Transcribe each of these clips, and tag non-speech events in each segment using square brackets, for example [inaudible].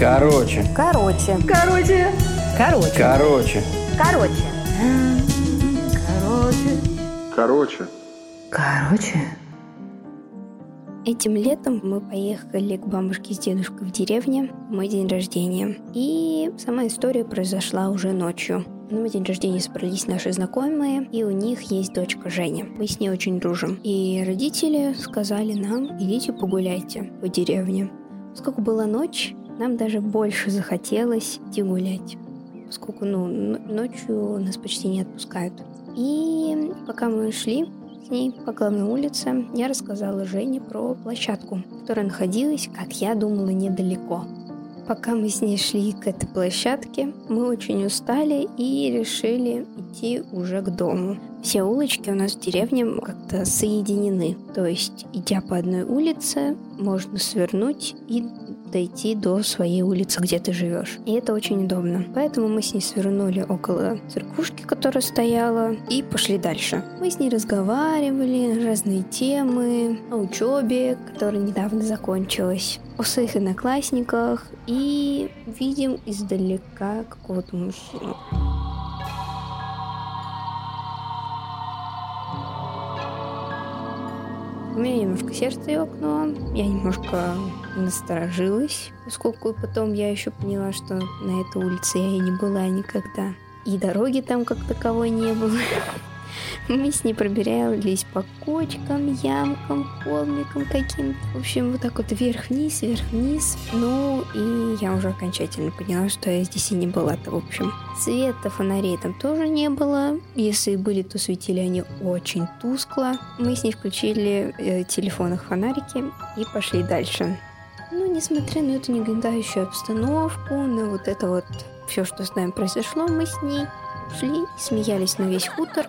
Короче. Короче. Короче. Короче. Короче. Короче. Короче. Короче. Короче. Этим летом мы поехали к бабушке с дедушкой в деревне в мой день рождения. И сама история произошла уже ночью. На мой день рождения собрались наши знакомые, и у них есть дочка Женя. Мы с ней очень дружим. И родители сказали нам, идите погуляйте по деревне. Поскольку была ночь, нам даже больше захотелось идти гулять. Поскольку ну, ночью нас почти не отпускают. И пока мы шли с ней по главной улице, я рассказала Жене про площадку, которая находилась, как я думала, недалеко. Пока мы с ней шли к этой площадке, мы очень устали и решили идти уже к дому. Все улочки у нас в деревне как-то соединены. То есть, идя по одной улице, можно свернуть и дойти до своей улицы, где ты живешь. И это очень удобно. Поэтому мы с ней свернули около церквушки, которая стояла, и пошли дальше. Мы с ней разговаривали разные темы, о учебе, которая недавно закончилась, о своих одноклассниках, и видим издалека какого-то мужчину. Меня немножко сердце ёкнуло, я немножко насторожилась, поскольку потом я еще поняла, что на этой улице я и не была никогда. И дороги там как таковой не было. [laughs] Мы с ней пробирались по кочкам, ямкам, холмикам каким-то. В общем, вот так вот вверх-вниз, вверх-вниз. Ну, и я уже окончательно поняла, что я здесь и не была-то, в общем. Света фонарей там тоже не было. Если и были, то светили они очень тускло. Мы с ней включили э, телефонах фонарики и пошли дальше. Ну, несмотря на эту негнетающую обстановку, на вот это вот все, что с нами произошло, мы с ней шли смеялись на весь хутор.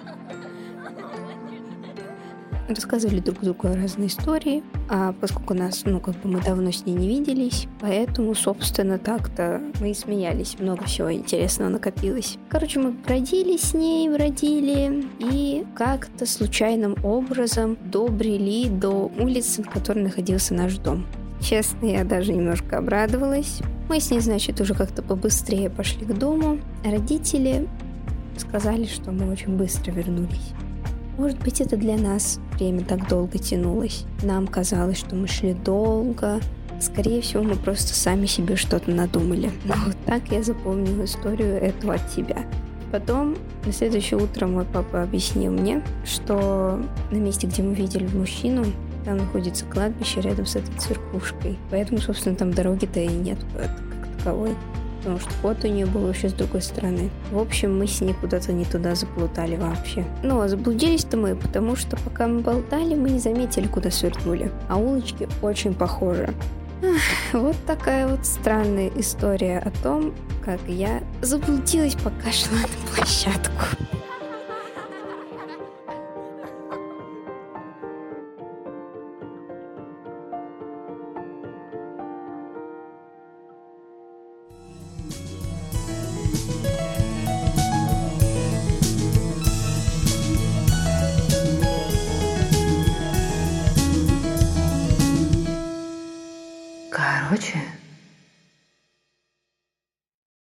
Рассказывали друг другу разные истории, а поскольку нас, ну, как бы мы давно с ней не виделись, поэтому, собственно, так-то мы и смеялись. Много всего интересного накопилось. Короче, мы бродили с ней, бродили, и как-то случайным образом добрели до улицы, в которой находился наш дом. Честно, я даже немножко обрадовалась. Мы с ней, значит, уже как-то побыстрее пошли к дому. Родители сказали, что мы очень быстро вернулись. Может быть, это для нас время так долго тянулось. Нам казалось, что мы шли долго. Скорее всего, мы просто сами себе что-то надумали. Но вот так я запомнила историю эту от тебя. Потом, на следующее утро мой папа объяснил мне, что на месте, где мы видели мужчину, там находится кладбище рядом с этой церквушкой. Поэтому, собственно, там дороги-то и нет как таковой. Потому что ход у нее был вообще с другой стороны. В общем, мы с ней куда-то не туда заплутали вообще. Ну, а заблудились-то мы, потому что пока мы болтали, мы не заметили, куда свернули. А улочки очень похожи. Вот такая вот странная история о том, как я заблудилась, пока шла на площадку. 我去。